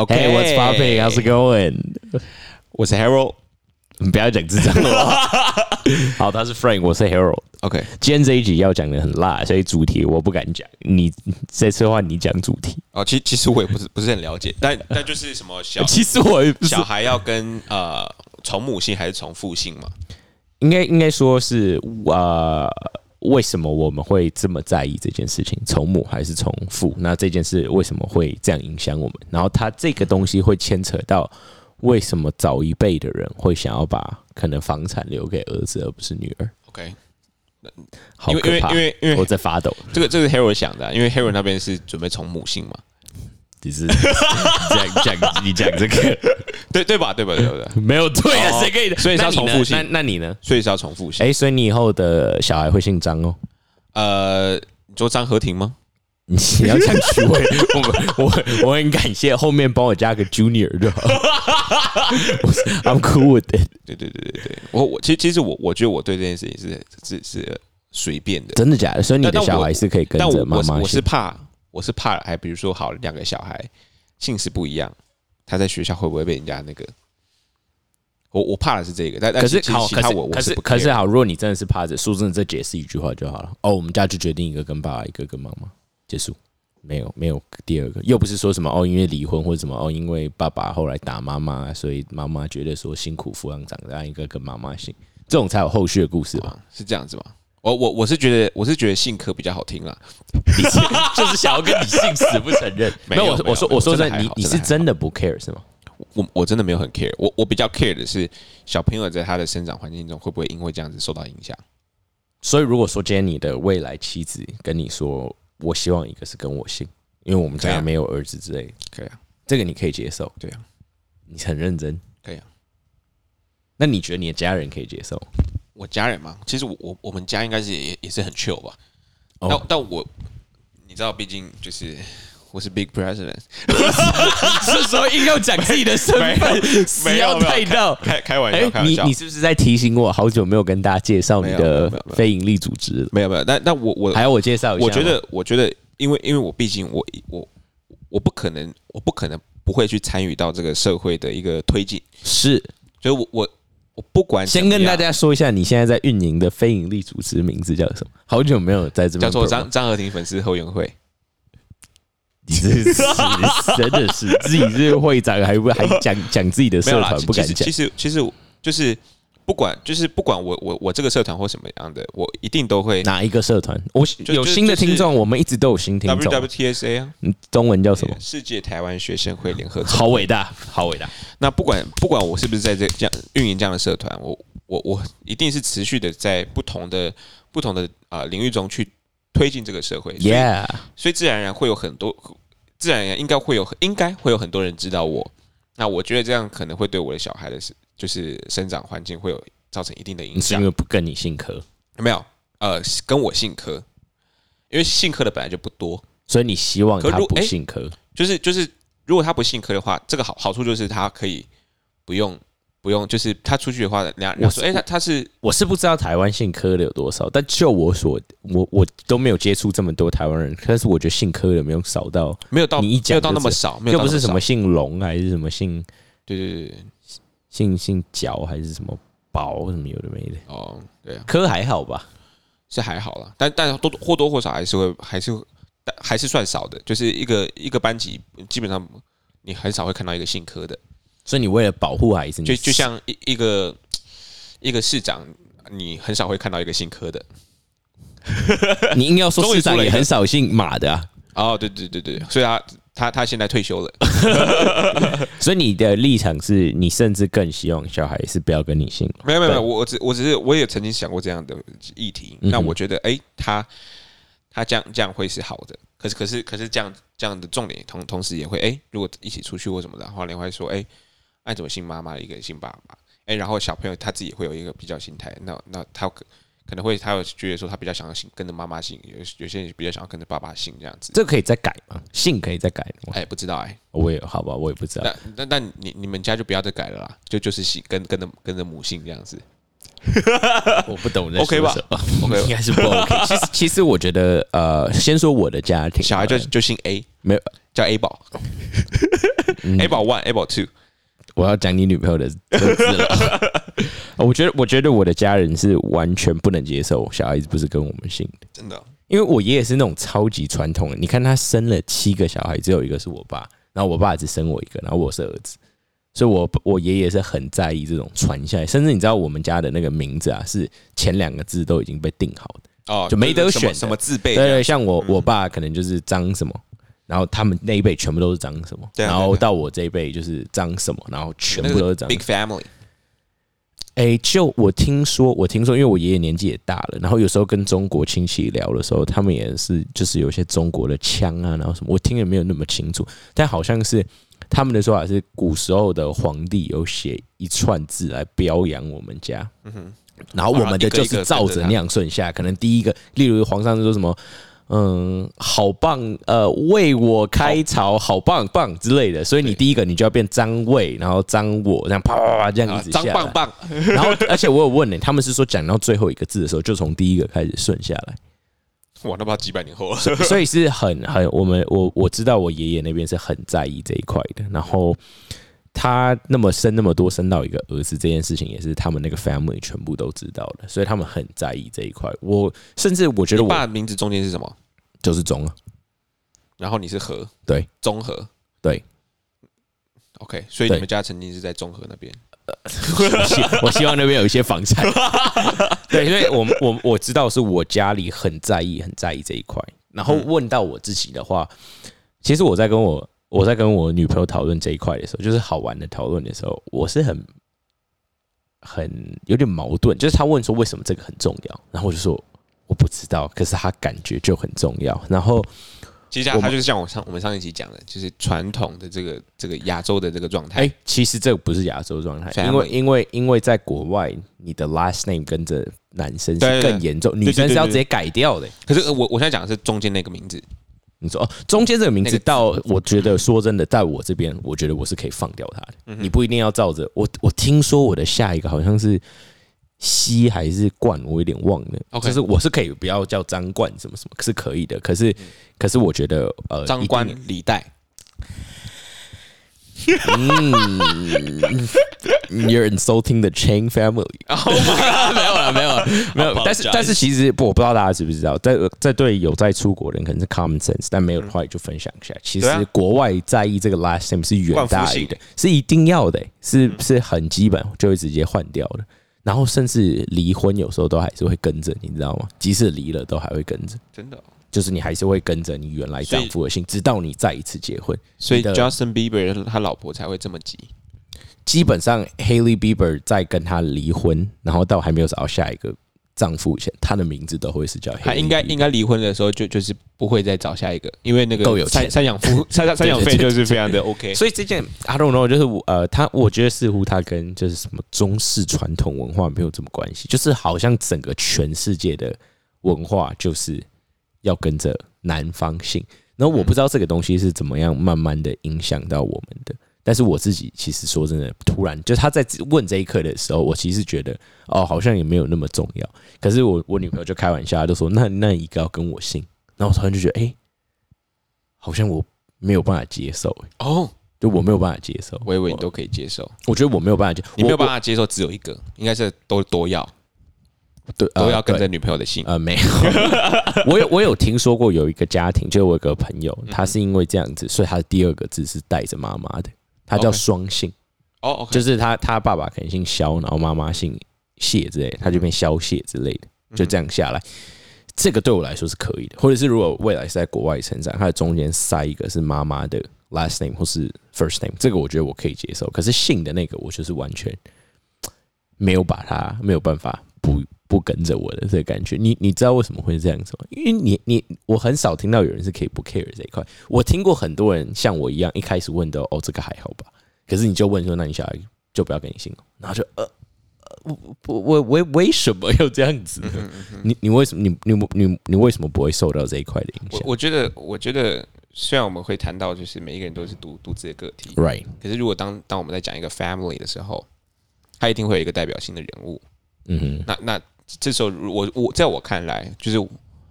OK，Hey, what's popping? How's it going? 我是 Harold。你不要讲智障的话。好，他是 Frank，我是 Harold。OK，今天这一集要讲的很辣，所以主题我不敢讲。你 这次的话，你讲主题。哦，其其实我也不是不是很了解，但但就是什么小 其实我小孩要跟呃从母姓还是从父姓嘛？应该应该说是呃，为什么我们会这么在意这件事情？从母还是从父？那这件事为什么会这样影响我们？然后它这个东西会牵扯到为什么早一辈的人会想要把可能房产留给儿子而不是女儿？OK，因为好可怕！因为因为因我在发抖。这个这个 Harold 想的啊、因为 Harold 那边是准备从母姓嘛，只是讲讲你讲这个 对对吧？对吧？对吧？对吧没有对啊，哦谁可以的？所以是要重复性那那你呢？所以是要重复性。哎，所以你以后的小孩会姓张哦。呃，你说张和婷吗？你要这样取位，我 我我很感谢后面帮我加个 Junior 就好。I'm cool with it，对对对对对，我我其实其实我我觉得我对这件事情是是是随便的，真的假的？所以你的小孩是可以跟着妈妈我是我是姓。怕我是怕，还比如说好两个小孩姓氏不一样，他在学校会不会被人家那个？我我怕的是这个，但但可是好，可是可是可是好，如果你真的是怕着，说真的，这解释一句话就好了。哦，我们家就决定一个跟爸爸，一个跟妈妈，结束。没有没有第二个，又不是说什么哦，因为离婚或者什么哦，因为爸爸后来打妈妈，所以妈妈觉得说辛苦抚养长大，一个跟妈妈姓，这种才有后续的故事吧？啊是这样子吗？我我我是觉得我是觉得姓柯比较好听啦，你是就是想要跟你姓死不承认。没有我我说我说真的，你你是真的不 care 是吗？我我真的没有很 care，我我比较 care 的是小朋友在他的生长环境中会不会因为这样子受到影响。所以如果说今天你的未来妻子跟你说，我希望一个是跟我姓，因为我们家没有儿子之类的，可以啊，这个你可以接受，对啊，你很认真，可以啊。那你觉得你的家人可以接受？我家人嘛，其实我我我们家应该是也也是很 chill 吧。哦但但我你知道，毕竟就是我是 big president，是时候硬要讲自己的身份，死要太到。开开玩哎笑，你你。是不是在提醒我，好久没有跟大家介绍你的非营利组织了？没有没有，那那我我还要我介绍一下？我觉得我觉得，因为因为我毕竟我我我不可能我不可能不会去参与到这个社会的一个推进，是所以我我我不管先跟大家说一下，你现在在运营的非营利组织名字叫什么？好久没有在这边叫做张张和婷粉丝后援会。你这是真的是自己是会长，还不还讲讲自己的社团不敢讲其。实其实就是不管就是不管我我我这个社团或什么样的，我一定都会哪一个社团？我就有新的听众，我们一直都有新听众。WWTSA 啊，嗯中文叫什么？世界台湾学生会联合好伟大，好伟大！那不管不管我是不是在这这样运营这样的社团，我我我一定是持续的在不同的不同的啊、呃领域中去推进这个社会。所以 Yeah，所以自然而然会有很多，自然而然应该会有应该会有很多人知道我。那我觉得这样可能会对我的小孩的是就是生长环境会有造成一定的影响你是因。为不跟你姓柯，有没有？呃，跟我姓柯，因为姓柯的本来就不多，所以你希望他不哎姓柯。就是就是如果他不姓柯的话，这个好好处就是他可以不用不用，就是他出去的话，人家人家说，哎、他他是我是不知道台湾姓柯的有多少，但就我所我我都没有接触这么多台湾人，但是我觉得姓柯的没有少到，没有到你一讲没有到那么就是少，没有到那少又不是什么，姓龙还是什么姓对对对对，姓姓角还是什么宝什么有的没的，哦，对啊，科还好吧？是还好啦，但但多或多或少还是会还是还是算少的，就是一个一个班级基本上你很少会看到一个姓科的，所以你为了保护孩子，就就像一一个一个市长，你很少会看到一个姓科的。你硬要说市长也很少姓马的啊，哦，对对对对，所以他他他现在退休了。所以你的立场是你甚至更希望小孩是不要跟你姓。没有没有没有，我我只我只是我也曾经想过这样的议题。嗯那我觉得，哎、他他这样这样会是好的。可是可是可是这样这样的重点同同时也会，哎、如果一起出去或什么的话，你会说，哎、爱怎么姓妈妈，一个人姓爸爸，哎、然后小朋友他自己会有一个比较心态，那那他可可能会他有觉得说他比较想要姓跟着妈妈姓，有有些人比较想要跟着爸爸姓这样子。这可以再改吗？姓可以再改吗？哎、不知道哎、我也好吧，我也不知道。那那那你你们家就不要再改了啦，就就是姓跟跟着跟着母姓这样子。我不懂这 OK 吧？OK 应该是不 OK。其实其实我觉得，呃，先说我的家庭，小孩就就姓 A，没有叫 A 宝。able one able two，我要讲你女朋友的特质了。我觉得，我觉得我的家人是完全不能接受小孩子不是跟我们姓的，真的。因为我爷爷是那种超级传统的。你看他生了七个小孩，只有一个是我爸，然后我爸只生我一个，然后我是儿子，所以我我爷爷是很在意这种传下来。甚至你知道我们家的那个名字啊，是前两个字都已经被定好的，哦，就没得选什么字辈。对对，像我我爸可能就是张什么。然后他们那一辈全部都是张什么，然后到我这一辈就是张什么，然后全部都是张。Big family。哎，就我听说，我听说，因为我爷爷年纪也大了，然后有时候跟中国亲戚聊的时候，他们也是就是有些中国的腔啊，然后什么，我听也没有那么清楚，但好像是他们的说法是古时候的皇帝有写一串字来表扬我们家，然后我们的就是照着那样顺下，可能第一个，例如皇上说什么。嗯，好棒，呃，为我开槽，好棒棒之类的。所以你第一个你就要变张卫，然后张我，这样啪啪啪这样一直下张棒棒。然后，而且我有问呢，他们是说讲到最后一个字的时候，就从第一个开始顺下来。哇，那怕几百年后了。所以是很很，我们我我知道我爷爷那边是很在意这一块的。然后他那么生那么多，生到一个儿子这件事情，也是他们那个 family 全部都知道的，所以他们很在意这一块。我甚至我觉得，我爸名字中间是什么？就是中啊，然后你是和，对，中和，对，OK，所以你们家曾经是在中和那边，我希望那边有一些房产，对，因为我我我知道是我家里很在意很在意这一块，然后问到我自己的话，其实我在跟我我在跟我女朋友讨论这一块的时候，就是好玩的讨论的时候，我是很很有点矛盾，就是他问说为什么这个很重要，然后我就说。我不知道，可是他感觉就很重要。然后，其实他就是像我上我们上一期讲的，就是传统的这个这个亚洲的这个状态。哎，其实这个不是亚洲状态，因为因为因为在国外，你的 last name 跟着男生是更严重，女生是要直接改掉的。可是我我现在讲的是中间那个名字。你说哦，中间这个名字，到我觉得说真的，在我这边，我觉得我是可以放掉它的。你不一定要照着我。我听说我的下一个好像是。西还是冠，我有点忘了。就是我是可以不要叫张冠什么什么，是可以的。可是，可是我觉得呃，张冠李戴。嗯，You're insulting the Chain family。没有了，没有了，没有。但是，但是其实不，我不知道大家知不知道，在在对有在出国的人可能是 common sense，但没有的话就分享一下。其实国外在意这个 last name 是远大于的，是一定要的，是是很基本，就会直接换掉的。然后甚至离婚，有时候都还是会跟着，你知道吗？即使离了，都还会跟着。真的，就是你还是会跟着你原来丈夫的姓，直到你再一次结婚。所以 Justin Bieber 他老婆才会这么急。基本上 Haley Bieber 在跟他离婚，然后到还没有找到下一个。丈夫前，他的名字都会是叫他应该应该离婚的时候就就是不会再找下一个，因为那个够有赡赡养夫赡赡养费 就是非常的 OK。所以这件 I don't know，就是我呃，他我觉得似乎他跟就是什么中式传统文化没有什么关系，就是好像整个全世界的文化就是要跟着男方姓，然后我不知道这个东西是怎么样慢慢的影响到我们的。但是我自己其实说真的，突然就他在问这一刻的时候，我其实觉得哦，好像也没有那么重要。可是我我女朋友就开玩笑，就说那那一个要跟我姓，然后我突然就觉得，哎，好像我没有办法接受，哦，就我没有办法接受。我以为你都可以接受，我觉得我没有办法接，你没有办法接受只有一个，应该是都都要，对，都要跟着女朋友的姓。呃，没有，我有我有听说过有一个家庭，就我有个朋友，他是因为这样子，所以他的第二个字是带着妈妈的。他叫双姓，哦，就是他他爸爸可能姓肖，然后妈妈姓谢之类，他就变肖谢之类的，就这样下来，这个对我来说是可以的。或者是如果未来是在国外成长，他的中间塞一个是妈妈的 last name 或是 first name，这个我觉得我可以接受。可是姓的那个，我就是完全没有把它没有办法不不跟着我的这个感觉。你你知道为什么会这样子吗？因为你你我很少听到有人是可以不 care 这一块。我听过很多人像我一样，一开始问的哦，这个还好吧？可是你就问说，那你小孩就不要跟你姓了，然后就呃，我我我为为什么要这样子？你你为什么你你你你为什么不会受到这一块的影响？我觉得我觉得虽然我们会谈到就是每一个人都是独独自的个体，right？可是如果当当我们在讲一个 family 的时候，他一定会有一个代表性的人物。嗯哼，那那。这时候，我我在我看来，就是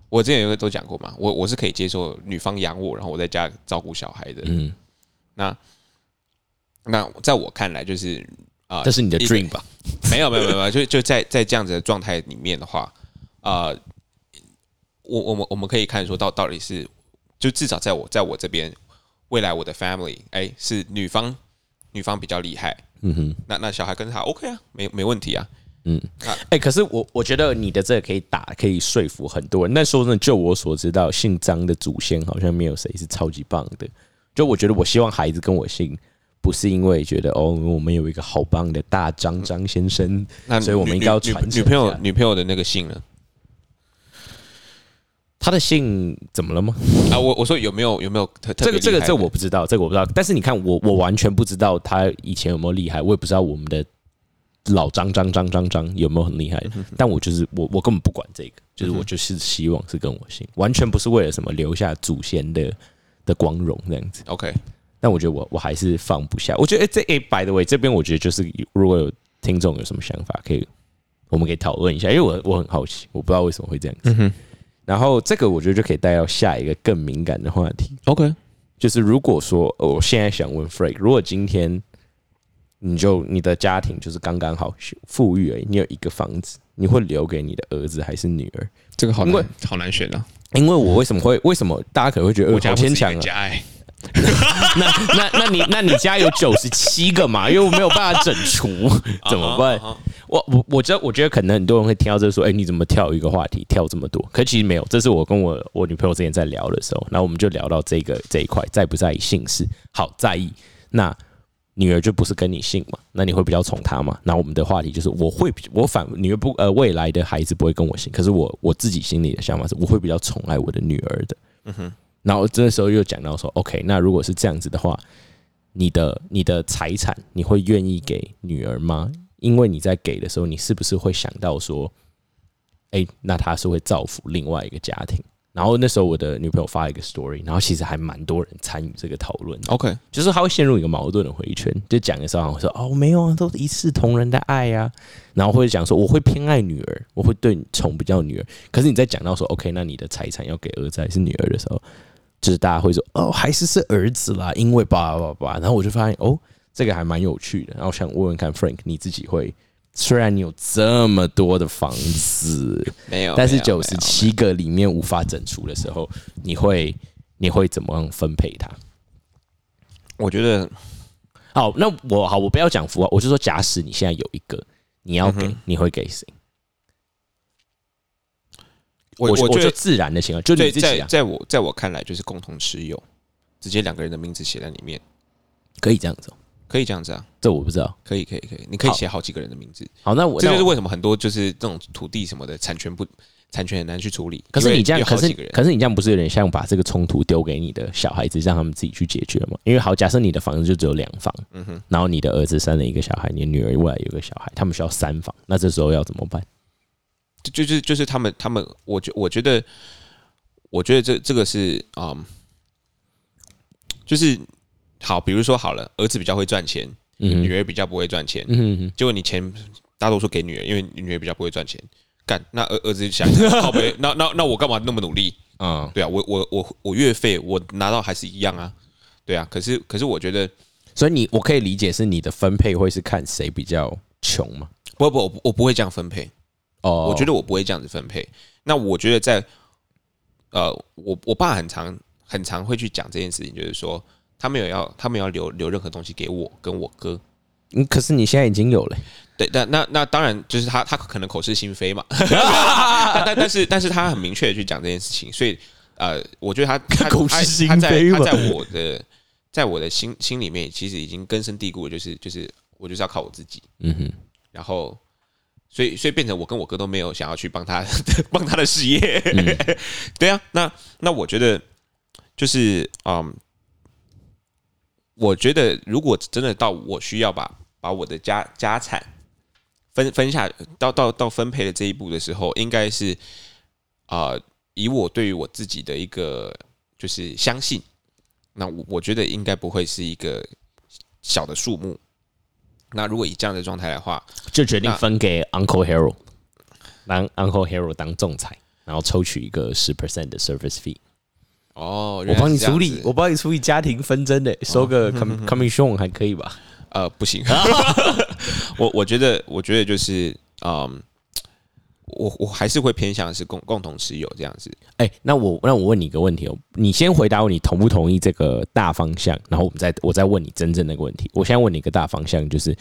我之前有个都讲过嘛，我我是可以接受女方养我，然后我在家照顾小孩的。嗯，那那在我看来，就是啊，这是你的 dream 吧？没有没有没有没有，就就在在这样子的状态里面的话，啊、我我们我们可以看说到到底是，就至少在我在我这边，未来我的 family，哎，是女方女方比较厉害，嗯哼，那那小孩跟他 OK 啊，没没问题啊，哎、可是我我觉得你的这个可以打，可以说服很多人。但说真的，就我所知道，姓张的祖先好像没有谁是超级棒的。就我觉得，我希望孩子跟我姓，不是因为觉得哦，我们有一个好棒的大张张先生，那所以我们女应该要传承女朋友女朋友的那个姓呢？他的姓怎么了吗？啊，我我说有没有有没有这个这个这我不知道，这个我不知道。但是你看，我我完全不知道他以前有没有厉害，我也不知道我们的老张张张张张有没有很厉害。但我就是我我根本不管这个，就是我就是希望是跟我姓，完全不是为了什么留下祖先的的光荣这样子。OK，但我觉得我我还是放不下。我觉得、欸、这诶、by the way，这边我觉得就是如果有听众有什么想法，可以我们可以讨论一下，因为我我很好奇，我不知道为什么会这样子。然后这个我觉得就可以带到下一个更敏感的话题，OK，就是如果说呃我现在想问 Frank，如果今天你就你的家庭就是刚刚好富裕而已，你有一个房子，你会留给你的儿子还是女儿？这个好因为难好难选啊，因为我为什么会为什么大家可能会觉得呃我家牵强啊？那那那你那你家有九十七个嘛？因为我没有办法整除，怎么办？我我我觉得我觉得可能很多人会听到这说，哎、你怎么跳一个话题跳这么多？可其实没有，这是我跟我我女朋友之前在聊的时候，然后我们就聊到这个这一块，在不在意姓氏？好，在意。那女儿就不是跟你姓嘛？那你会比较宠她嘛？那我们的话题就是，我会我反女儿不呃未来的孩子不会跟我姓，可是我我自己心里的想法是，我会比较宠爱我的女儿的。嗯哼，然后这时候又讲到说，OK，那如果是这样子的话，你的你的财产你会愿意给女儿吗？因为你在给的时候，你是不是会想到说，哎、那她是会造福另外一个家庭？然后那时候我的女朋友发了一个 story，然后其实还蛮多人参与这个讨论，OK，就是她会陷入一个矛盾的回圈，就讲的时候好像说哦没有啊，都是一视同仁的爱呀、然后或者讲说我会偏爱女儿，我会对你宠比较女儿，可是你在讲到说 OK，那你的财产要给儿子还是女儿的时候，就是大家会说哦还是是儿子啦，因为叭叭叭，然后我就发现哦这个还蛮有趣的，然后想问问看 Frank 你自己会。虽然你有这么多的房子，没有，但是九十，七个里面无法整除的时候，你会你会怎么样分配它？我觉得好，那我好，我不要讲符号，我就说，假使你现在有一个，你要给，嗯你会给谁？我我觉得自然的情况，就你在自己啊，在在我在我看来就是共同持有，直接两个人的名字写在里面，可以这样子哦、可以这样子啊，这我不知道。可以可以可以，你可以好写好几个人的名字，好，那我这就是为什么很多就是这种土地什么的产权不产权很难去处理。可是你这样，可是可是你这样不是有点像把这个冲突丢给你的小孩子，让他们自己去解决吗？因为好，假设你的房子就只有两房，嗯哼，然后你的儿子生了一个小孩，你的女儿未来有一个小孩，他们需要三房，那这时候要怎么办？就就是就是他们他们，我觉我觉得，我觉得这这个是嗯，就是好，比如说好了，儿子比较会赚钱，嗯女儿比较不会赚钱，嗯结果你钱大多数给女儿，因为女儿比较不会赚钱。干，那儿儿子想 那那那我干嘛那么努力？嗯，对啊，我我我我月费我拿到还是一样啊，对啊。可是可是我觉得所以你我可以理解是你的分配会是看谁比较穷吗？不不我不我不会这样分配，哦，我觉得我不会这样子分配。那我觉得在呃，我我爸很常很常会去讲这件事情，就是说他没有要他们要留留任何东西给我跟我哥。嗯，可是你现在已经有了、对，但那那当然就是他他可能口是心非嘛，但但但是但是他很明确的去讲这件事情，所以呃，我觉得他 他口是心他他在非嘛。他在我的在我的心心里面，其实已经根深蒂固的，就是就是我就是要靠我自己，嗯哼，然后所以所以变成我跟我哥都没有想要去帮他 帮他的事业，对啊，那那我觉得就是嗯，我觉得如果真的到我需要把把我的家家产分分下到到到分配的这一步的时候，应该是啊、呃以我对于我自己的一个就是相信，那我我觉得应该不会是一个小的数目。那如果以这样的状态的话，就决定分给 Uncle Harold，让 Uncle Harold 当仲裁，然后抽取一个十 percent 的 service fee。哦，我帮你处理我帮你处理家庭纷争的，收个 com commission 还可以吧？呃不行，我我觉得我觉得就是嗯，我我还是会偏向是共共同持有这样子。哎、那我那我问你一个问题哦，你先回答我，你同不同意这个大方向？然后我们再我再问你真正那个问题。我现在问你一个大方向，就是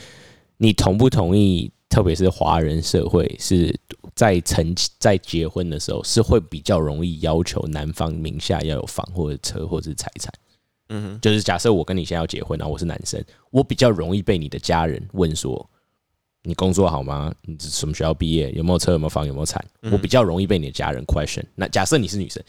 你同不同意？特别是华人社会是在成在结婚的时候，是会比较容易要求男方名下要有房或者车或者是财产。嗯哼，就是假设我跟你现在要结婚，然后我是男生，我比较容易被你的家人问说：“你工作好吗？你什么学校毕业？有没有车？有没有房？有没有产？”我比较容易被你的家人 question。那假设你是女生，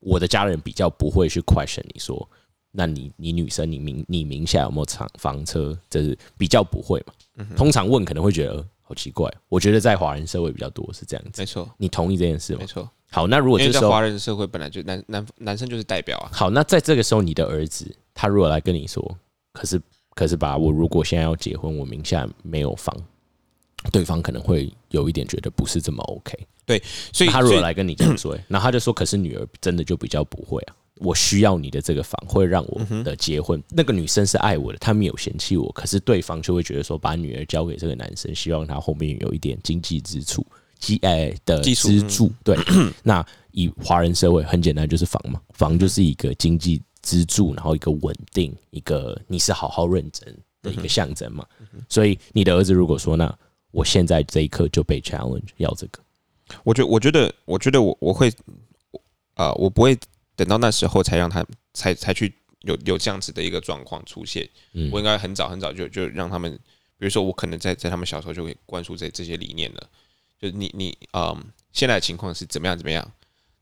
我的家人比较不会去 question 你说：“那你你女生你名你名下有没有厂房车？”这是比较不会嘛。通常问可能会觉得、呃好奇怪。我觉得在华人社会比较多是这样子。没错你同意这件事吗没？错，好，那如果就是在这时候华人社会本来就男男男生就是代表啊。好，那在这个时候，你的儿子他如果来跟你说，可是可是吧，我如果现在要结婚，我名下没有房，对方可能会有一点觉得不是这么 OK。对所以他如果来跟你这样说，欸然后他就说，可是女儿真的就比较不会啊，我需要你的这个房，会让我的结婚。那个女生是爱我的，她没有嫌弃我，可是对方就会觉得说，把女儿交给这个男生，希望他后面有一点经济支柱。基呃的支柱，对，那以华人社会很简单，就是房嘛，房就是一个经济支柱，然后一个稳定，一个你是好好认真的一个象征嘛。所以你的儿子如果说，那我现在这一刻就被 challenge 要这个，我觉我觉得我觉得我我会呃，我不会等到那时候才让他才才去有有这样子的一个状况出现。嗯我应该很早很早就就让他们，比如说我可能在在他们小时候就会灌输这这些理念了。就是你你嗯，现在的情况是怎么样怎么样？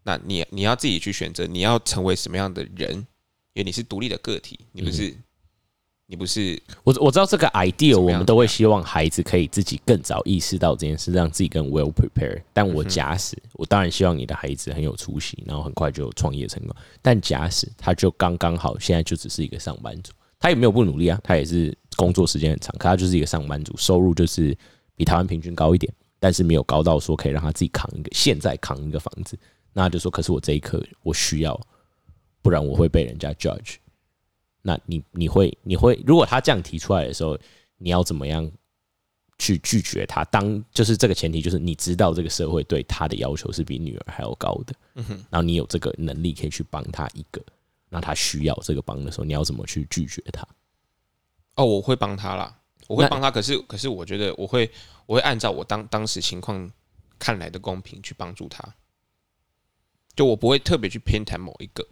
那你你要自己去选择，你要成为什么样的人，因为你是独立的个体，你不是、你不是我我知道这个 idea，我们都会希望孩子可以自己更早意识到这件事，让自己更 well prepared。但我假使，我当然希望你的孩子很有出息，然后很快就创业成功。但假使他就刚刚好，现在就只是一个上班族，他也没有不努力啊，他也是工作时间很长，可他就是一个上班族，收入就是比台湾平均高一点，但是没有高到说可以让他自己扛一个现在扛一个房子。那就说，可是我这一刻我需要，不然我会被人家 judge。那你你会你会，如果他这样提出来的时候，你要怎么样去拒绝他？当就是这个前提，就是你知道这个社会对他的要求是比女儿还要高的，然后你有这个能力可以去帮他一个，那他需要这个帮的时候，你要怎么去拒绝他？哦，我会帮他啦，我会帮他。可是可是，我觉得我会我会按照我当当时情况看来的公平去帮助他，就我不会特别去偏袒某一个。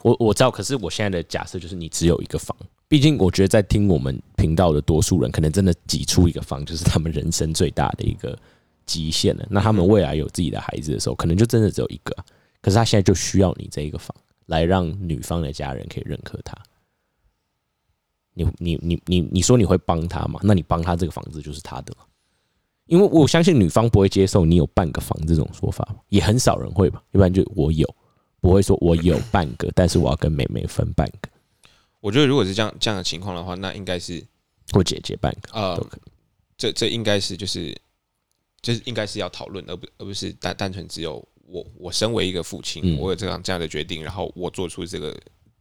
我我知道，可是我现在的假设就是你只有一个房，毕竟我觉得在听我们频道的多数人，可能真的挤出一个房就是他们人生最大的一个极限了。那他们未来有自己的孩子的时候，可能就真的只有一个啊，可是他现在就需要你这一个房，来让女方的家人可以认可他。你你你你你说你会帮他吗？那你帮他这个房子就是他的了，因为我相信女方不会接受你有半个房这种说法，也很少人会吧，要不然就我有。不会说我有半个，但是我要跟妹妹分半个，我觉得如果是这样这样的情况的话，那应该是或姐姐半个呃都可以。这这应该是就是就是应该是要讨论，而不而不是单单纯只有我我身为一个父亲，嗯我有这样这样的决定，然后我做出这个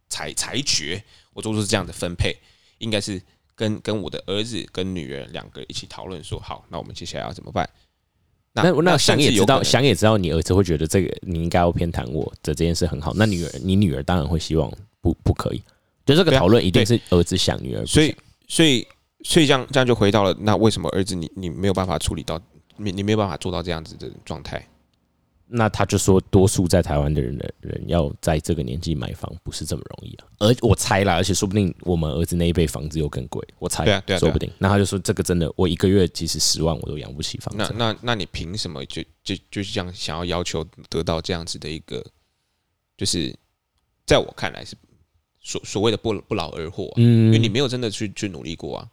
裁裁决，我做出这样的分配，应该是跟跟我的儿子跟女儿两个一起讨论说，好，那我们接下来要怎么办？那那想也知道，想也知道，你儿子会觉得这个你应该要偏袒我的这件事很好。那女儿，你女儿当然会希望不不可以。就这个讨论一定是儿子想，女儿所以。所以所以这样这样就回到了，那为什么儿子你你没有办法处理到，你你没有办法做到这样子的状态？那他就说，多数在台湾的人的人要在这个年纪买房不是这么容易啊。而我猜啦，而且说不定我们儿子那一辈房子又更贵，我猜，对啊对啊说不定。那他就说，这个真的，我一个月即使十万我都养不起房那子。那那你凭什么就就就是这样想要要求得到这样子的一个，就是在我看来是所所谓的不不劳而获、啊，因为你嗯，没有真的去去努力过啊。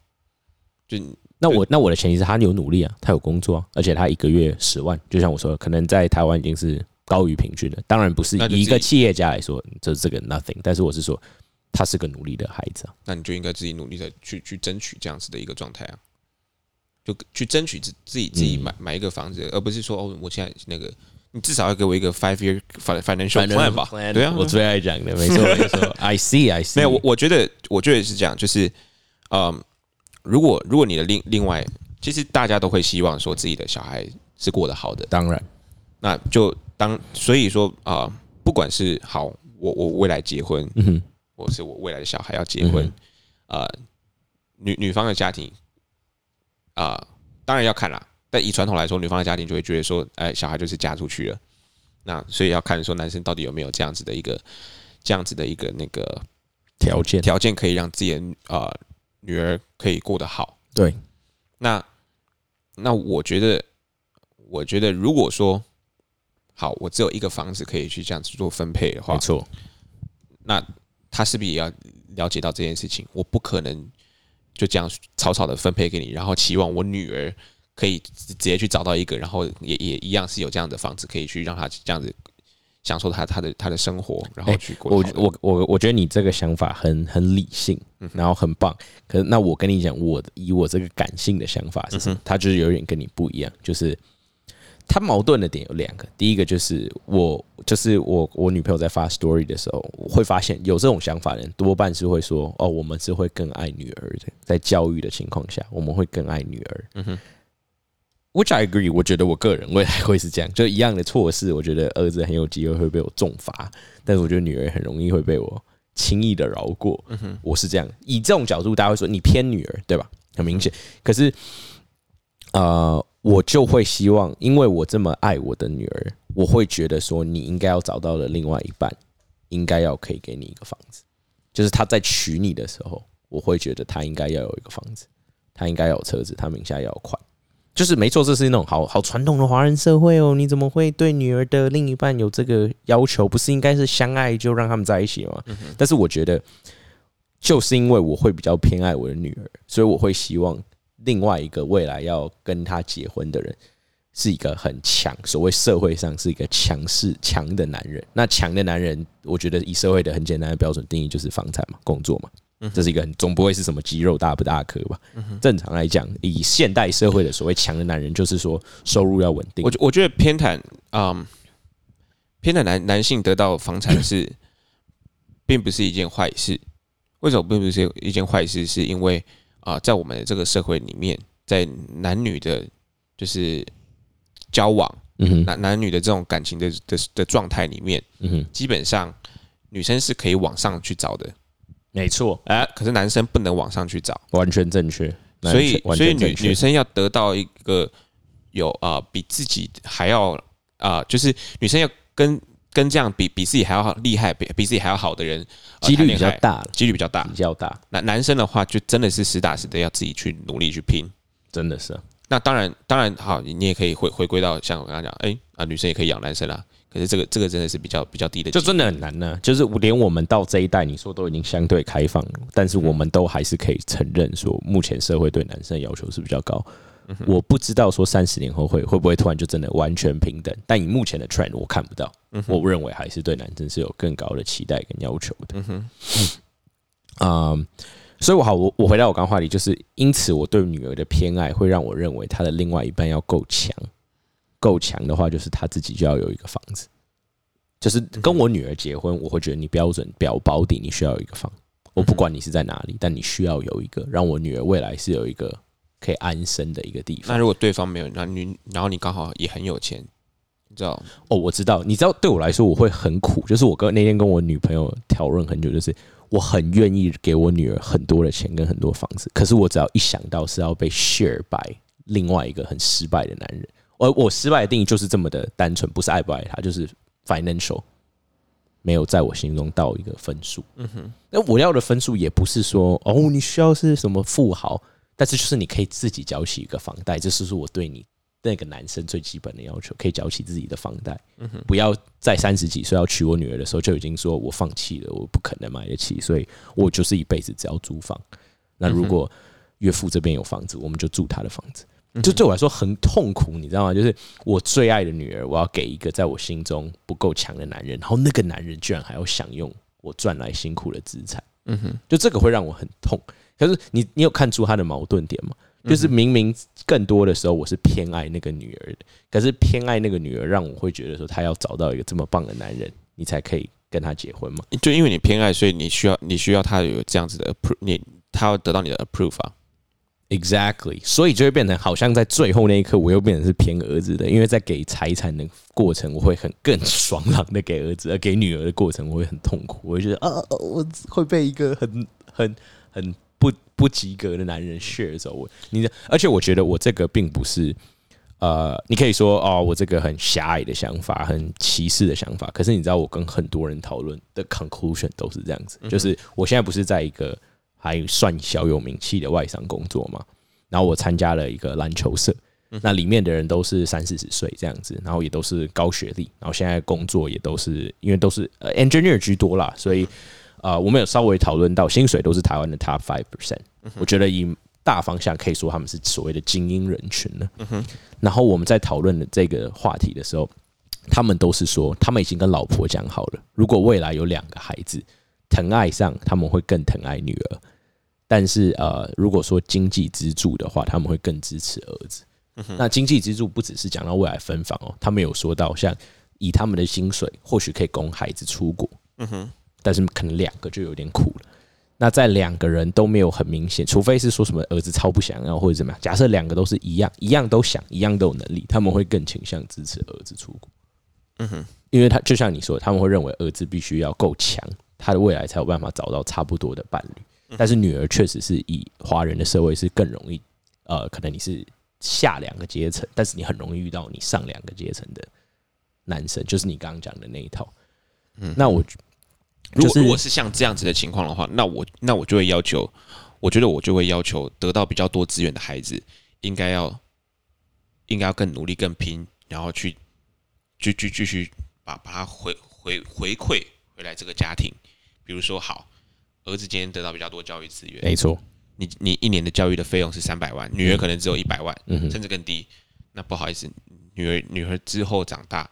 就那我那我的前提是他有努力啊，他有工作啊，而且他一个月十万，就像我说的，可能在台湾已经是高于平均的。当然不是以一个企业家来说，这这个 nothing，但是我是说，他是个努力的孩子啊。那你就应该自己努力的去去争取这样子的一个状态啊，就去争取自自己自己嗯买买一个房子，而不是说哦，我现在那个你至少要给我一个 five year fin- financial plan 吧？对啊，我最爱讲的，没错没错。I see, I see。没有，我我觉得，我觉得是这样，就是，嗯，如果如果你的另另外，其实大家都会希望说自己的小孩是过得好的，当然，那就当所以说啊、不管是好，我我未来结婚，嗯哼，或是我未来的小孩要结婚，呃，女女方的家庭啊、当然要看啦。但以传统来说，女方的家庭就会觉得说，哎，小孩就是嫁出去了，那所以要看说男生到底有没有这样子的一个这样子的一个那个条件。条件，可以让自己的呃女儿可以过得好。对，那那我觉得，我觉得如果说好，我只有一个房子可以去这样子做分配的话没，错，那他是不是也要了解到这件事情？我不可能就这样草草的分配给你，然后期望我女儿可以直直接去找到一个，然后也也一样是有这样的房子可以去让她这样子享受他他的他的生活，然后去过我我我我觉得你这个想法很很理性，然后很棒。可是那我跟你讲，我以我这个感性的想法是什么？它就是有点跟你不一样，就是他矛盾的点有两个。第一个就是我就是我我女朋友在发 story 的时候，我会发现有这种想法的人多半是会说哦，我们是会更爱女儿的，在教育的情况下，我们会更爱女儿。嗯哼。Which I agree，我觉得我个人未来会是这样，就一样的错事，我觉得儿子很有机会会被我重罚，但是我觉得女儿很容易会被我轻易的饶过。嗯哼我是这样，以这种角度，大家会说你偏女儿，对吧？很明显。可是，呃，我就会希望，因为我这么爱我的女儿，我会觉得说，你应该要找到的另外一半，应该要可以给你一个房子。就是他在娶你的时候，我会觉得他应该要有一个房子，他应该要有车子，他名下要有款。就是没错，这是那种好好传统的华人社会哦。你怎么会对女儿的另一半有这个要求？不是应该是相爱就让他们在一起吗？但是我觉得，就是因为我会比较偏爱我的女儿，所以我会希望另外一个未来要跟她结婚的人是一个很强，所谓社会上是一个强势强的男人。那强的男人，我觉得以社会的很简单的标准定义就是房产嘛，工作嘛。这是一个很总不会是什么肌肉大不大颗吧？正常来讲，以现代社会的所谓强的男人，就是说收入要稳定我。觉我觉得偏袒，嗯，偏袒男男性得到房产是，并不是一件坏事。为什么并不是一件坏事？是因为啊、在我们的这个社会里面，在男女的，就是交往嗯哼，男男女的这种感情的的的状态里面，嗯哼，基本上女生是可以往上去找的，没错，哎、可是男生不能往上去找。完全正确。所以所以女女生要得到一个有啊、呃比自己还要啊、呃就是女生要跟跟这样比比自己还要好厉害，比比自己还要好的人，呃几率比较大了，几率比较大比。较大，男男生的话，就真的是实打实的要自己去努力去拼。真的是啊。那当然，当然好，你也可以回回归到像我刚刚讲，哎、啊，女生也可以养男生啊。可是这个这个真的是比较比较低的，就真的很难呢、就是连我们到这一代，你说都已经相对开放了，但是我们都还是可以承认说，目前社会对男生的要求是比较高。我不知道说三十年后会会不会突然就真的完全平等，但以目前的 trend 我看不到，我认为还是对男生是有更高的期待跟要求的。嗯哼。啊，所以我好，我我回到我刚刚话题，就是因此我对女儿的偏爱会让我认为她的另外一半要够强，够强的话，就是他自己就要有一个房子。就是跟我女儿结婚，我会觉得你标准表保底，你需要有一个房。我不管你是在哪里，但你需要有一个，让我女儿未来是有一个可以安身的一个地方。那如果对方没有，然后你然后你刚好也很有钱，你知道，哦，我知道，你知道，对我来说我会很苦，就是我跟那天跟我女朋友讨论很久，就是我很愿意给我女儿很多的钱跟很多房子，可是我只要一想到是要被 share by 另外一个很失败的男人，而我失败的定义就是这么的单纯，不是爱不爱他，就是 financial 没有在我心中到一个分数。嗯哼，那我要的分数也不是说哦，你需要是什么富豪，但是就是你可以自己缴起一个房贷，这是我对你那个男生最基本的要求，可以缴起自己的房贷。不要在三十几岁要娶我女儿的时候就已经说我放弃了，我不可能买得起，所以我就是一辈子只要租房。那如果岳父这边有房子，我们就住他的房子。就对我来说很痛苦，你知道吗？就是我最爱的女儿，我要给一个在我心中不够强的男人，然后那个男人居然还要享用我赚来辛苦的资产，嗯哼，就这个会让我很痛。可是你你有看出他的矛盾点吗？就是明明更多的时候我是偏爱那个女儿的，可是偏爱那个女儿让我会觉得说，她要找到一个这么棒的男人，你才可以跟他结婚嘛。就因为你偏爱，所以你需要你需要他有这样子的 approve，你他要得到你的 approve 啊。Exactly，所以就会变成好像在最后那一刻，我又变成是偏儿子的，因为在给财产的过程，我会很更爽朗的给儿子，而给女儿的过程，我会很痛苦，我会觉得啊，我会被一个很很很不不及格的男人 share 走。我你的，而且我觉得我这个并不是呃，你可以说哦，我这个很狭隘的想法，很歧视的想法。可是你知道，我跟很多人讨论的 conclusion 都是这样子，就是我现在不是在一个还算小有名气的外商工作嘛，然后我参加了一个篮球社，那里面的人都是三四十岁这样子，然后也都是高学历，然后现在工作也都是因为都是呃 engineer 居多啦，所以呃我们有稍微讨论到薪水都是台湾的 top five percent，我觉得以大方向可以说他们是所谓的精英人群了。然后我们在讨论的这个话题的时候，他们都是说他们已经跟老婆讲好了，如果未来有两个孩子，疼爱上他们会更疼爱女儿，但是呃，如果说经济支柱的话，他们会更支持儿子。那经济支柱不只是讲到未来分房哦，他们有说到像以他们的薪水，或许可以供孩子出国，但是可能两个就有点苦了。那在两个人都没有很明显，除非是说什么儿子超不想要或者怎么样。假设两个都是一样，一样都想，一样都有能力，他们会更倾向支持儿子出国。嗯哼，因为他就像你说，他们会认为儿子必须要够强，他的未来才有办法找到差不多的伴侣。但是女儿确实是以华人的社会是更容易，呃，可能你是下两个阶层，但是你很容易遇到你上两个阶层的男生，就是你刚刚讲的那一套。嗯，那我就是如果如果是像这样子的情况的话，那我那我就会要求，我觉得我就会要求得到比较多资源的孩子，应该要应该要更努力、更拼，然后去继继继续把把它回回回馈回来这个家庭。比如说，好，儿子今天得到比较多教育资源，没错，你你一年的教育的费用是三百万，女儿可能只有一百万，嗯甚至更低。那不好意思，女儿女儿之后长大，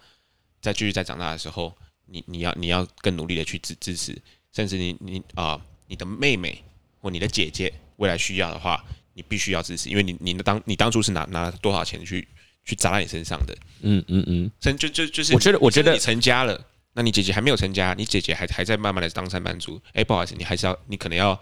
再继续再长大的时候，你你要你要更努力的去支支持，甚至你你啊、你的妹妹或你的姐姐未来需要的话，你必须要支持，因为你你的当你当初是拿拿了多少钱去去砸在你身上的，嗯嗯嗯，甚至就就就是我觉得我觉得你成家了。那你姐姐还没有成家，你姐姐还还在慢慢的当上班族，哎、不好意思，你还是要你可能要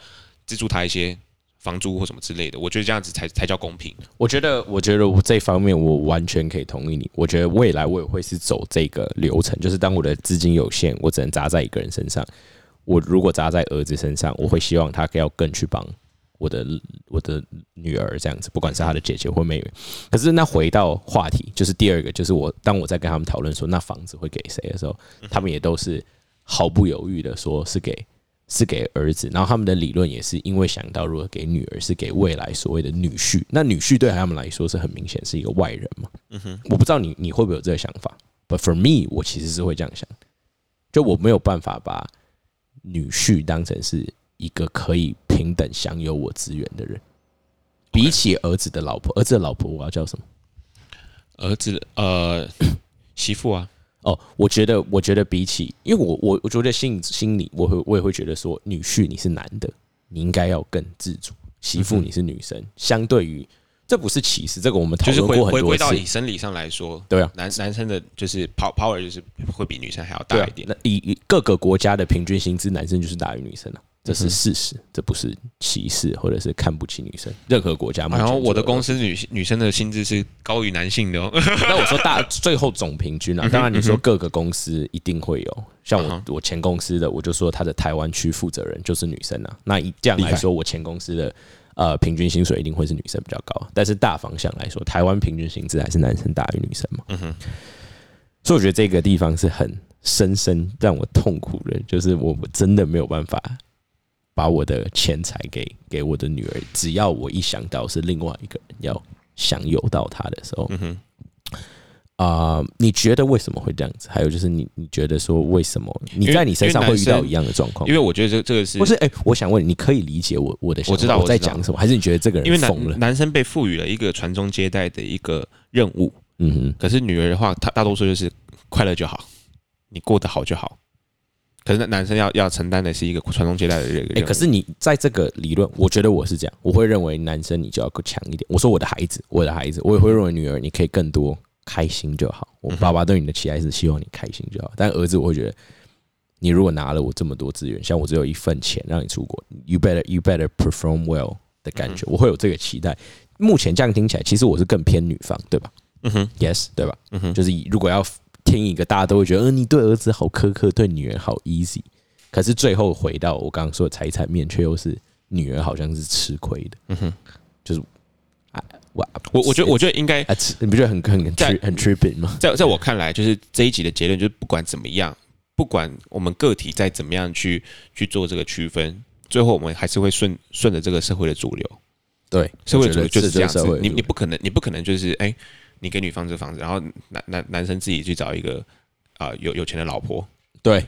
资助她一些房租或什么之类的，我觉得这样子才才叫公平。我觉得，我觉得我这方面我完全可以同意你。我觉得未来我也会是走这个流程，就是当我的资金有限，我只能砸在一个人身上。我如果砸在儿子身上，我会希望他要更去帮我的我的女儿这样子，不管是她的姐姐或妹妹。可是那回到话题，就是第二个，就是我当我在跟他们讨论说那房子会给谁的时候，他们也都是毫不犹豫的说是给是给儿子，然后他们的理论也是因为想到如果给女儿是给未来所谓的女婿，那女婿对他们来说是很明显是一个外人嘛。嗯哼。我不知道你你会不会有这个想法，but for me，我其实是会这样想，就我没有办法把女婿当成是一个可以平等享有我资源的人。比起儿子的老婆，儿子的老婆我要叫什么？儿子呃媳妇啊，哦，我觉得，我觉得比起，因为我我我觉得心心里，我会我也会觉得说，女婿你是男的，你应该要更自主；媳妇你是女生，相对于这不是歧视，这个我们讨论过很多回归到以。生理上来说，对啊，男男生的就是 power 就是会比女生还要大一，点。那以以各个国家的平均薪资，男生就是大于女生啊，这嗯是事实，这不是歧视或者是看不起女生。任何国家嘛然后我的公司女女生的薪资是高于男性的哦。那我说大最后总平均啊，当然你说各个公司一定会有，像嗯我我前公司的，我就说他的台湾区负责人就是女生啊。那以这样来说，我前公司的呃平均薪水一定会是女生比较高，但是大方向来说，台湾平均薪资还是男生大于女生嘛。嗯哼，所以我觉得这个地方是很深深让我痛苦的，就是我我真的没有办法把我的钱财给给我的女儿，只要我一想到是另外一个人要享有到她的时候，嗯哼，啊、你觉得为什么会这样子？还有就是你，你觉得说为什么你在你身上会遇到一样的状况？因为我觉得这这个是不是？哎、我想问你，你可以理解我我的我知道我在讲什么，还是你觉得这个人因为疯了男？男生被赋予了一个传宗接代的一个任务，嗯哼，可是女儿的话，她大多数就是快乐就好，你过得好就好。可是男生要要承担的是一个传宗接代的这个。可是你在这个理论，我觉得我是这样，我会认为男生你就要更强一点。我说我的孩子，我的孩子，我也会认为女儿你可以更多开心就好。我爸爸对你的期待是希望你开心就好，但儿子我会觉得，你如果拿了我这么多资源，像我只有一份钱让你出国，you better you better perform well 的感觉，我会有这个期待。目前这样听起来，其实我是更偏女方，对吧？嗯哼，Yes，对吧？嗯哼，就是以如果要听一个大家都会觉得，嗯、你对儿子好苛刻，对女儿好 easy，可是最后回到我刚刚说的财产面，却又是女儿好像是吃亏的。嗯哼，就是啊，我我我觉得我觉得应该啊，吃你不觉得很很很在 tri- 很 tripping 吗？在在我看来，就是这一集的结论就是，不管怎么样，不管我们个体再怎么样去去做这个区分，最后我们还是会顺顺着这个社会的主流。对，社会主流就是这样。子你你不可能你不可能就是哎、你给女方这个房子，然后男男男生自己去找一个啊、有有钱的老婆，对，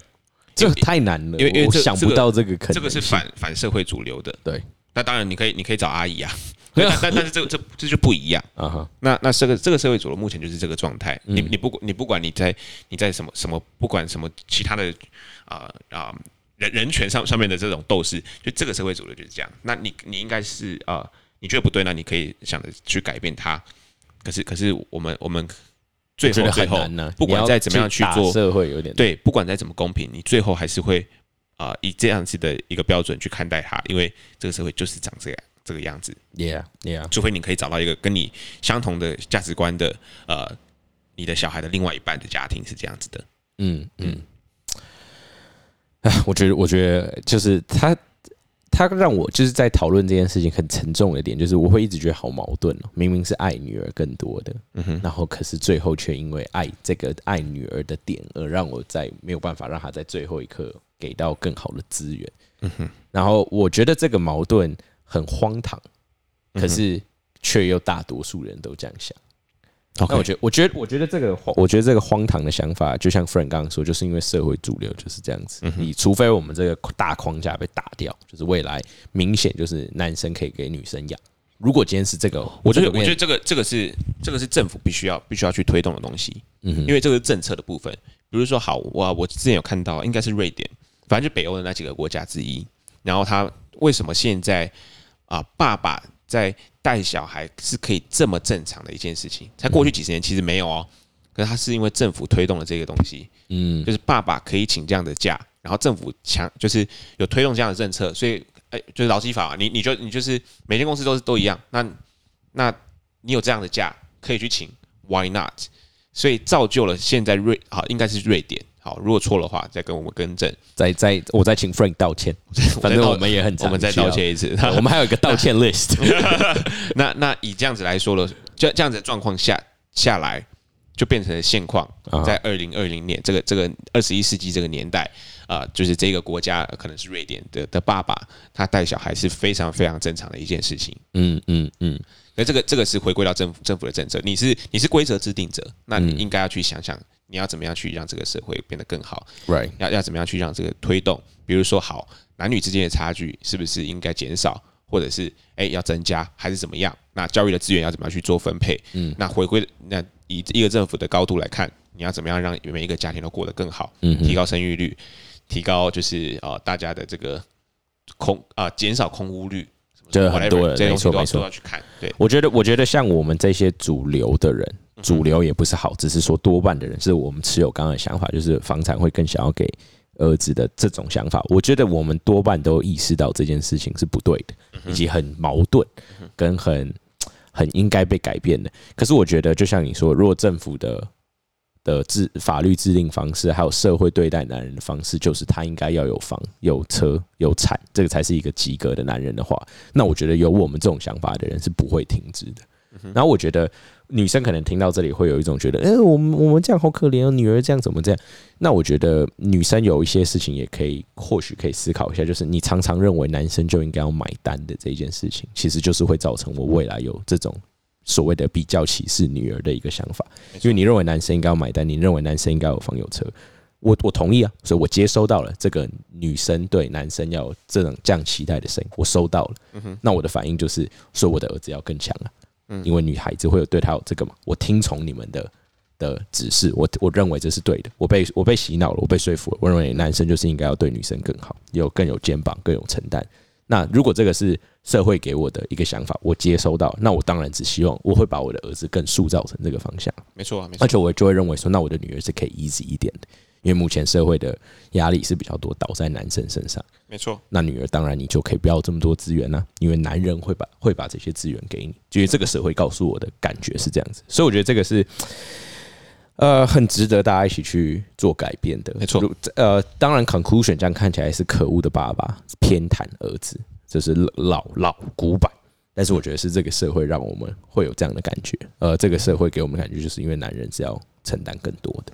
这太难了，因为因为我想不到这个可能。这个是反反社会主流的。对，那当然你可以你可以找阿姨啊，但但但是这这这就不一样。啊哈，那那这个这个社会主流目前就是这个状态。你嗯你不管你不管你在你在什么什么不管什么其他的啊啊、人人权上上面的这种斗士，就这个社会主流就是这样。那你你应该是啊、你觉得不对，那你可以想着去改变它。可是可是我们我们最后最后呢。不管再怎么样去做社会有点对，不管再怎么公平，你最后还是会啊、以这样子的一个标准去看待它，因为这个社会就是长这样这个样子。，yeah yeah，除非你可以找到一个跟你相同的价值观的呃，你的小孩的另外一半的家庭是这样子的。嗯嗯，啊，我觉得，我觉得就是他，他让我就是在讨论这件事情很沉重的点，就是我会一直觉得好矛盾哦。明明是爱女儿更多的，嗯哼，然后可是最后却因为爱这个爱女儿的点，而让我在没有办法让他在最后一刻给到更好的资源。嗯哼，然后我觉得这个矛盾很荒唐，嗯可是却又大多数人都这样想。那我觉得，我觉得，我觉得这个荒，我觉得这个荒唐的想法，就像 Frank 刚刚说，就是因为社会主流就是这样子。嗯你除非我们这个大框架被打掉，就是未来明显就是男生可以给女生养。如果今天是这个，我觉得，我觉得这个这个是这个是政府必须要必须要去推动的东西，嗯因为这个是政策的部分。比如说，好，我我之前有看到，应该是瑞典，反正就北欧的那几个国家之一。然后他为什么现在啊、爸爸在带小孩是可以这么正常的一件事情？在过去几十年其实没有哦，可是他是因为政府推动了这个东西，嗯就是爸爸可以请这样的假，然后政府强就是有推动这样的政策，所以哎、就是劳基法啊，你你就你就是每间公司都是都一样，那那你有这样的假可以去请，Why not？所以造就了现在瑞好应该是瑞典，好如果错的话再跟我们更正，再再我再请 Frank 道歉，反正我们也很我们再道，歉一次。我们还有一个道歉 list。那那以这样子来说了，这这样子的状况下下来，就变成了现况。啊在二零二零年这个这个二十一世纪这个年代，啊、就是这个国家可能是瑞典的的爸爸，他带小孩是非常非常正常的一件事情。嗯嗯嗯，那这个这个是回归到政府政府的政策，你是你是规则制定者，那你嗯应该要去想想，你要怎么样去让这个社会变得更好，right，要要怎么样去让这个推动，比如说好男女之间的差距是不是应该减少，或者是哎、要增加，还是怎么样？那教育的资源要怎么样去做分配？嗯。那回归那以一个政府的高度来看，你要怎么样让每一个家庭都过得更好，嗯提高生育率，提高就是呃大家的这个空啊减、少空屋率，这很多人没错没错。都要去看，对，我觉得，我觉得像我们这些主流的人，嗯主流也不是好，只是说多半的人是我们持有刚刚的想法，就是房产会更想要给儿子的这种想法。我觉得我们多半都意识到这件事情是不对的，嗯以及很矛盾，跟很很应该被改变的。可是我觉得，就像你说，如果政府的的制法律制定方式，还有社会对待男人的方式，就是他应该要有房、有车、有产，这个才是一个及格的男人的话，那我觉得有我们这种想法的人是不会停止的。然后我觉得女生可能听到这里会有一种觉得，哎、我们我们这样好可怜哦，女儿这样怎么这样？那我觉得女生有一些事情也可以，或许可以思考一下，就是你常常认为男生就应该要买单的这一件事情，其实就是会造成我未来有这种所谓的比较歧视女儿的一个想法，因为你认为男生应该要买单，你认为男生应该有房有车。我我同意啊，所以我接收到了这个女生对男生要有这种这样期待的声音，我收到了。那我的反应就是说，我的儿子要更强啊，因为女孩子会有对她有这个嘛，我听从你们的的指示，我我认为这是对的，我被我被洗脑了，我被说服了，我认为男生就是应该要对女生更好，有更有肩膀，更有承担。那如果这个是社会给我的一个想法，我接收到，那我当然只希望我会把我的儿子更塑造成这个方向，没错啊，没错。而，且我就会认为说，那我的女儿是可以 easy 一点的，因为目前社会的压力是比较多倒在男生身上。没错，那女儿当然你就可以不要这么多资源啦、因为男人会把会把这些资源给你，就是这个社会告诉我的感觉是这样子，所以我觉得这个是。呃，很值得大家一起去做改变的，没错。呃，当然，conclusion 这样看起来是可恶的爸爸偏袒儿子，这是老老古板。但是我觉得是这个社会让我们会有这样的感觉。呃，这个社会给我们感觉就是因为男人是要承担更多的。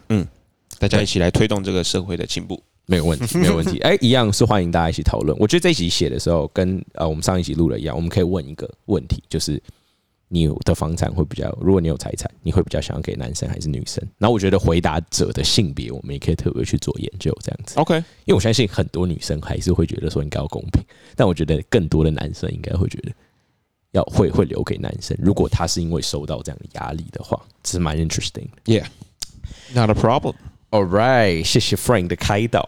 大家一起来推动这个社会的进步。没有问题，没有问题。哎、一样是欢迎大家一起讨论。我觉得这一集写的时候，跟呃我们上一集录的一样，我们可以问一个问题，就是你的房产会比较，如果你有财产，你会比较想要给男生还是女生？然后我觉得回答者的性别，我们也可以特别去做研究，这样子。OK，因为我相信很多女生还是会觉得说应该要公平，但我觉得更多的男生应该会觉得要会会留给男生。如果他是因为受到这样的压力的话，这是蛮 interesting 的。Yeah，not a problem。All right，谢谢 Frank 的开导。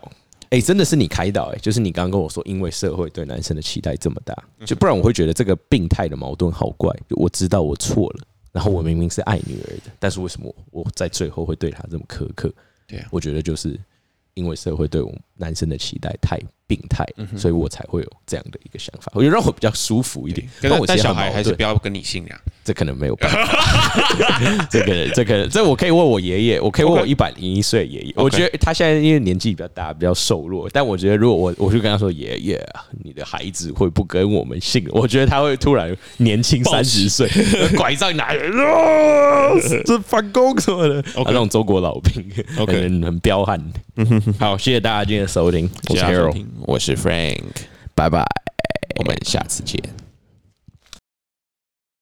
哎、真的是你开导哎、就是你刚刚跟我说，因为社会对男生的期待这么大，就不然我会觉得这个病态的矛盾好怪。我知道我错了，然后我明明是爱女儿的，但是为什么我我在最后会对她这么苛刻？对啊我觉得就是因为社会对我们男生的期待太病态，所以我才会有这样的一个想法，我觉得让我比较舒服一点。但小孩还是不要跟你姓啊。这可能没有办法，这个这个这我可以问我爷爷，我可以问我一百零一岁爷爷。我觉得他现在因为年纪比较大，比较瘦弱，但我觉得如果我我就跟他说爷爷啊，你的孩子会不跟我们姓，我觉得他会突然年轻三十岁，拐杖拿 这反攻什么的，他那种中国老兵 OK 很很彪悍。好，谢谢大家今天的收听，我是 Harold，我是 Frank，拜拜。我们下次见。